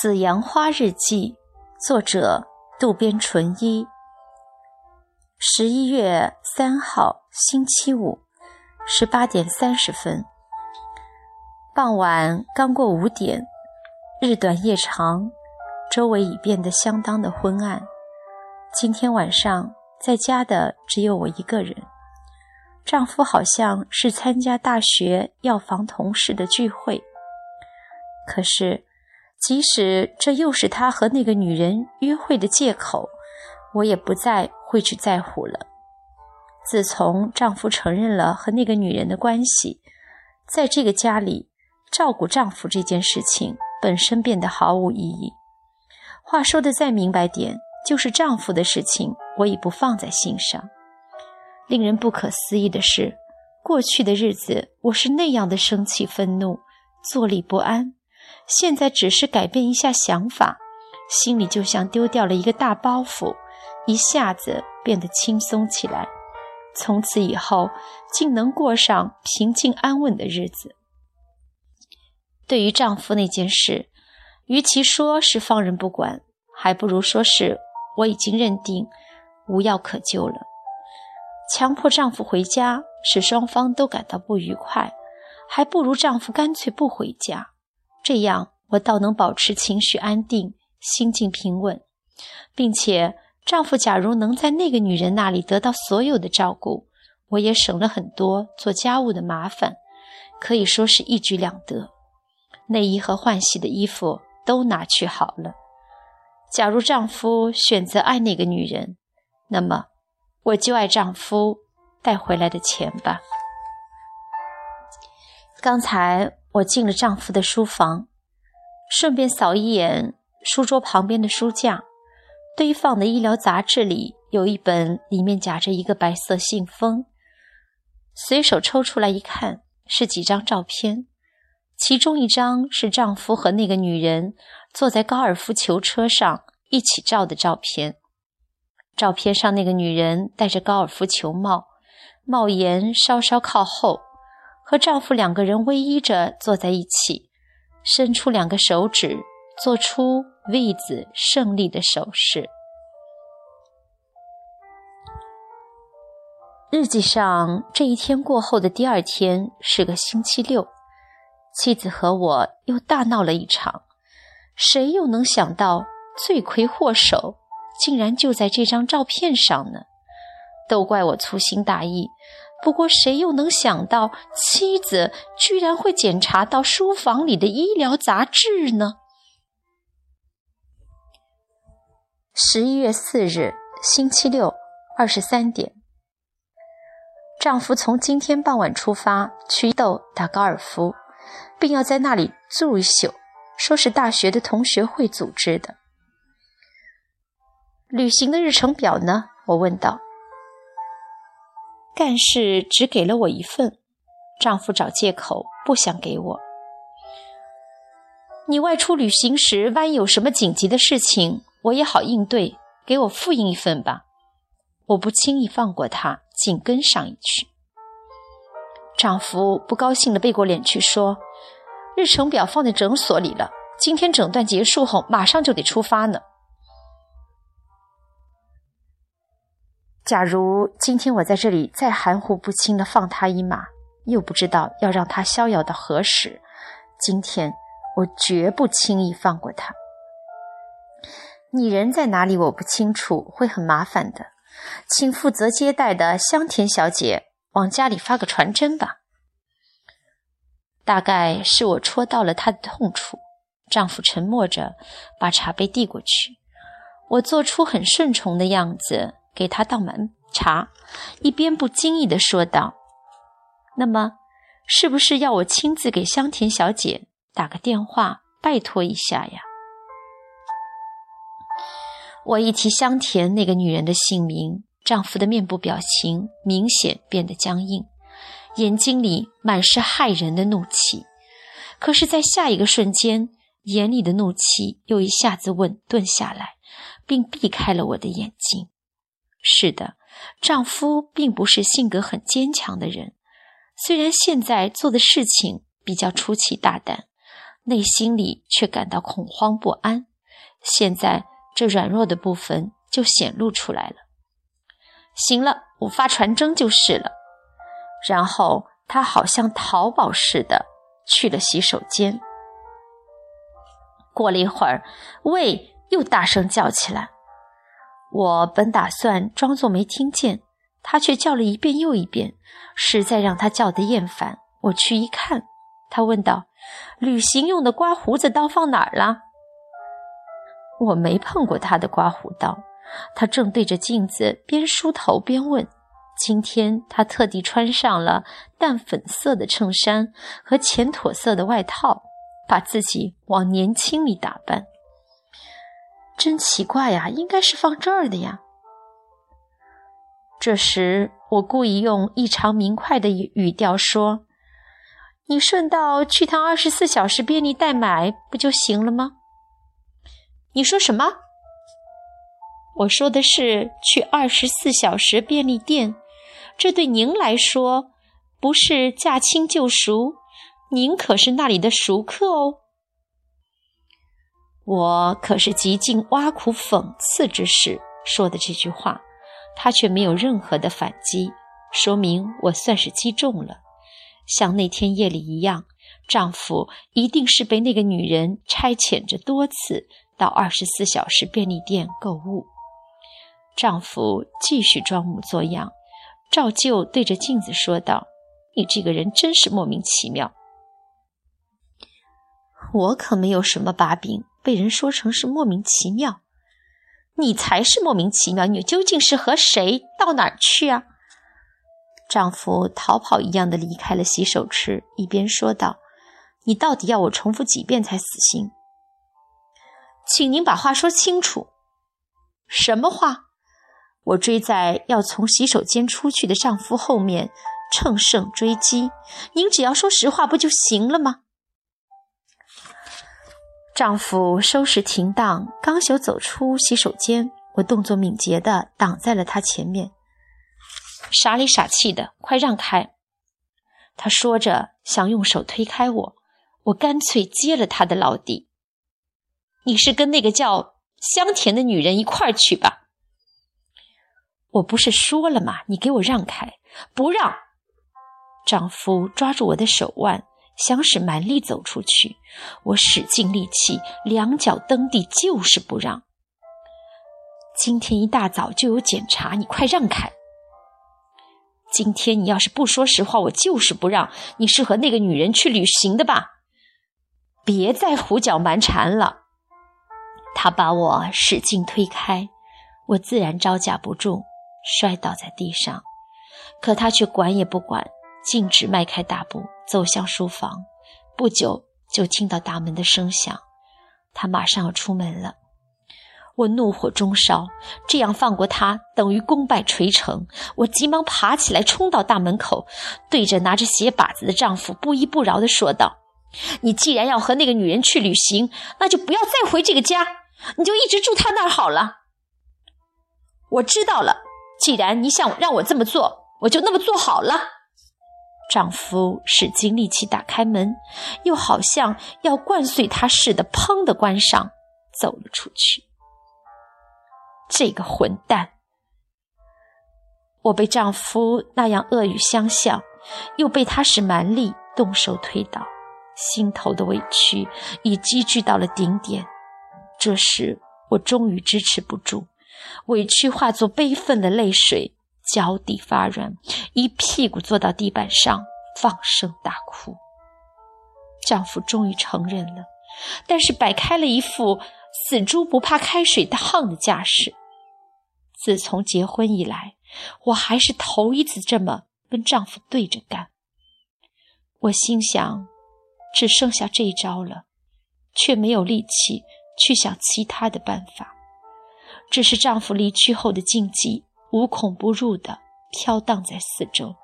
《紫阳花日记》，作者渡边淳一。十一月三号，星期五，十八点三十分。傍晚刚过五点，日短夜长，周围已变得相当的昏暗。今天晚上在家的只有我一个人。丈夫好像是参加大学药房同事的聚会，可是。即使这又是他和那个女人约会的借口，我也不再会去在乎了。自从丈夫承认了和那个女人的关系，在这个家里照顾丈夫这件事情本身变得毫无意义。话说的再明白点，就是丈夫的事情我已不放在心上。令人不可思议的是，过去的日子我是那样的生气、愤怒、坐立不安。现在只是改变一下想法，心里就像丢掉了一个大包袱，一下子变得轻松起来。从此以后，竟能过上平静安稳的日子。对于丈夫那件事，与其说是放任不管，还不如说是我已经认定无药可救了。强迫丈夫回家，使双方都感到不愉快，还不如丈夫干脆不回家。这样，我倒能保持情绪安定，心境平稳，并且丈夫假如能在那个女人那里得到所有的照顾，我也省了很多做家务的麻烦，可以说是一举两得。内衣和换洗的衣服都拿去好了。假如丈夫选择爱那个女人，那么我就爱丈夫带回来的钱吧。刚才。我进了丈夫的书房，顺便扫一眼书桌旁边的书架，堆放的医疗杂志里有一本，里面夹着一个白色信封。随手抽出来一看，是几张照片，其中一张是丈夫和那个女人坐在高尔夫球车上一起照的照片。照片上那个女人戴着高尔夫球帽，帽檐稍稍靠后。和丈夫两个人偎依着坐在一起，伸出两个手指，做出 V 字胜利的手势。日记上这一天过后的第二天是个星期六，妻子和我又大闹了一场。谁又能想到罪魁祸首竟然就在这张照片上呢？都怪我粗心大意。不过，谁又能想到妻子居然会检查到书房里的医疗杂志呢？十一月四日，星期六，二十三点，丈夫从今天傍晚出发去伊豆打高尔夫，并要在那里住一宿，说是大学的同学会组织的。旅行的日程表呢？我问道。干事只给了我一份，丈夫找借口不想给我。你外出旅行时，万一有什么紧急的事情，我也好应对，给我复印一份吧。我不轻易放过他，紧跟上一去。丈夫不高兴的背过脸去说：“日程表放在诊所里了，今天诊断结束后，马上就得出发呢。”假如今天我在这里再含糊不清的放他一马，又不知道要让他逍遥到何时。今天我绝不轻易放过他。你人在哪里？我不清楚，会很麻烦的。请负责接待的香田小姐往家里发个传真吧。大概是我戳到了他的痛处。丈夫沉默着，把茶杯递过去。我做出很顺从的样子。给他倒满茶，一边不经意地说道：“那么，是不是要我亲自给香田小姐打个电话，拜托一下呀？”我一提香田那个女人的姓名，丈夫的面部表情明显变得僵硬，眼睛里满是骇人的怒气。可是，在下一个瞬间，眼里的怒气又一下子稳顿下来，并避开了我的眼睛。是的，丈夫并不是性格很坚强的人。虽然现在做的事情比较出奇大胆，内心里却感到恐慌不安。现在这软弱的部分就显露出来了。行了，我发传真就是了。然后他好像逃跑似的去了洗手间。过了一会儿，喂又大声叫起来。我本打算装作没听见，他却叫了一遍又一遍，实在让他叫得厌烦。我去一看，他问道：“旅行用的刮胡子刀放哪儿了？”我没碰过他的刮胡刀。他正对着镜子边梳头边问：“今天他特地穿上了淡粉色的衬衫和浅驼色的外套，把自己往年轻里打扮。”真奇怪呀，应该是放这儿的呀。这时，我故意用异常明快的语调说：“你顺道去趟二十四小时便利店买不就行了吗？”你说什么？我说的是去二十四小时便利店，这对您来说不是驾轻就熟，您可是那里的熟客哦。我可是极尽挖苦讽刺之事说的这句话，他却没有任何的反击，说明我算是击中了。像那天夜里一样，丈夫一定是被那个女人差遣着多次到二十四小时便利店购物。丈夫继续装模作样，照旧对着镜子说道：“你这个人真是莫名其妙。”我可没有什么把柄。被人说成是莫名其妙，你才是莫名其妙。你究竟是和谁到哪儿去啊？丈夫逃跑一样的离开了洗手池，一边说道：“你到底要我重复几遍才死心？请您把话说清楚。什么话？我追在要从洗手间出去的丈夫后面，乘胜追击。您只要说实话，不就行了吗？”丈夫收拾停当，刚想走出洗手间，我动作敏捷地挡在了他前面。傻里傻气的，快让开！他说着，想用手推开我，我干脆接了他的老底。你是跟那个叫香甜的女人一块儿去吧？我不是说了吗？你给我让开！不让！丈夫抓住我的手腕。想使蛮力走出去，我使尽力气，两脚蹬地，就是不让。今天一大早就有检查，你快让开！今天你要是不说实话，我就是不让你是和那个女人去旅行的吧？别再胡搅蛮缠了！他把我使劲推开，我自然招架不住，摔倒在地上，可他却管也不管。径直迈开大步走向书房，不久就听到大门的声响。他马上要出门了，我怒火中烧，这样放过他等于功败垂成。我急忙爬起来，冲到大门口，对着拿着鞋把子的丈夫不依不饶地说道：“你既然要和那个女人去旅行，那就不要再回这个家，你就一直住她那儿好了。”我知道了，既然你想让我这么做，我就那么做好了。丈夫使尽力气打开门，又好像要灌碎他似的，砰的关上，走了出去。这个混蛋！我被丈夫那样恶语相向，又被他使蛮力动手推倒，心头的委屈已积聚到了顶点。这时，我终于支持不住，委屈化作悲愤的泪水。脚底发软，一屁股坐到地板上，放声大哭。丈夫终于承认了，但是摆开了一副死猪不怕开水烫的架势。自从结婚以来，我还是头一次这么跟丈夫对着干。我心想，只剩下这一招了，却没有力气去想其他的办法。这是丈夫离去后的禁忌。无孔不入的飘荡在四周，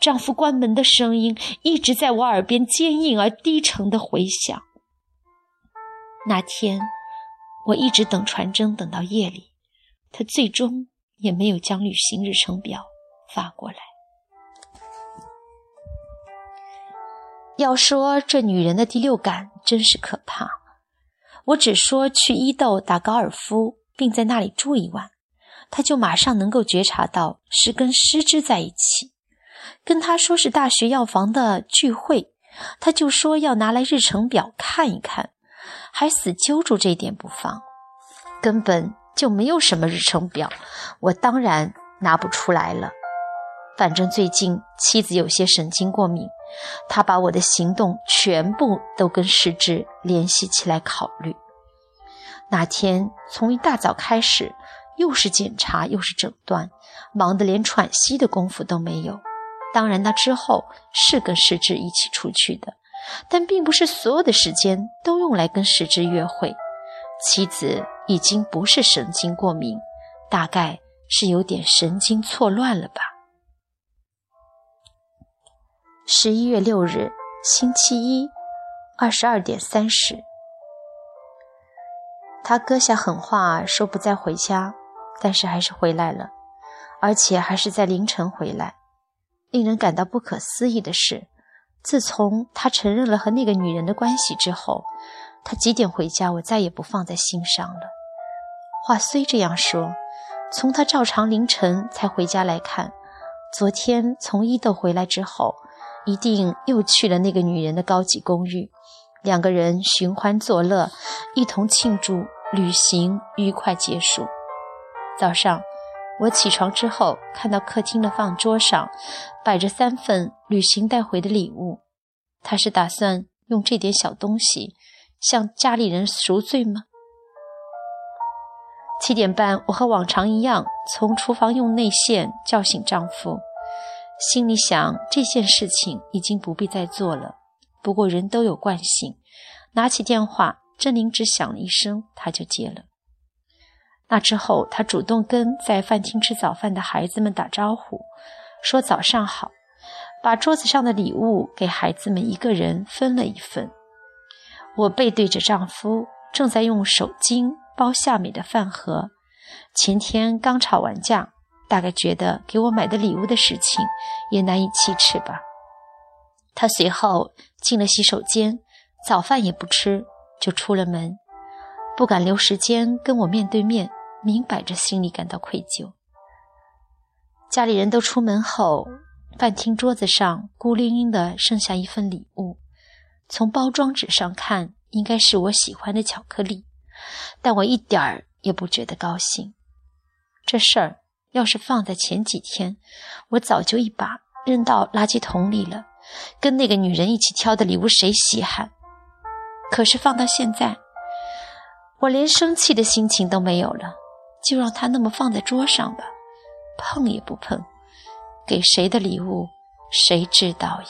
丈夫关门的声音一直在我耳边坚硬而低沉的回响。那天，我一直等传真，等到夜里，他最终也没有将旅行日程表发过来。要说这女人的第六感真是可怕。我只说去伊豆打高尔夫，并在那里住一晚，他就马上能够觉察到是跟失之在一起。跟他说是大学药房的聚会，他就说要拿来日程表看一看，还死揪住这点不放，根本就没有什么日程表。我当然拿不出来了。反正最近妻子有些神经过敏，他把我的行动全部都跟失之联系起来考虑。那天从一大早开始，又是检查又是诊断，忙得连喘息的功夫都没有。当然，那之后是跟石之一起出去的，但并不是所有的时间都用来跟石之约会。妻子已经不是神经过敏，大概是有点神经错乱了吧。十一月六日，星期一，二十二点三十，他搁下狠话说不再回家，但是还是回来了，而且还是在凌晨回来。令人感到不可思议的是，自从他承认了和那个女人的关系之后，他几点回家，我再也不放在心上了。话虽这样说，从他照常凌晨才回家来看，昨天从伊豆回来之后，一定又去了那个女人的高级公寓，两个人寻欢作乐，一同庆祝旅行愉快结束。早上。我起床之后，看到客厅的饭桌上摆着三份旅行带回的礼物。他是打算用这点小东西向家里人赎罪吗？七点半，我和往常一样从厨房用内线叫醒丈夫，心里想这件事情已经不必再做了。不过人都有惯性，拿起电话，郑灵只响了一声，他就接了。那之后，他主动跟在饭厅吃早饭的孩子们打招呼，说早上好，把桌子上的礼物给孩子们一个人分了一份。我背对着丈夫，正在用手巾包夏美的饭盒。前天刚吵完架，大概觉得给我买的礼物的事情也难以启齿吧。他随后进了洗手间，早饭也不吃，就出了门，不敢留时间跟我面对面。明摆着心里感到愧疚。家里人都出门后，饭厅桌子上孤零零的剩下一份礼物。从包装纸上看，应该是我喜欢的巧克力，但我一点儿也不觉得高兴。这事儿要是放在前几天，我早就一把扔到垃圾桶里了。跟那个女人一起挑的礼物，谁稀罕？可是放到现在，我连生气的心情都没有了。就让他那么放在桌上吧，碰也不碰。给谁的礼物，谁知道呀？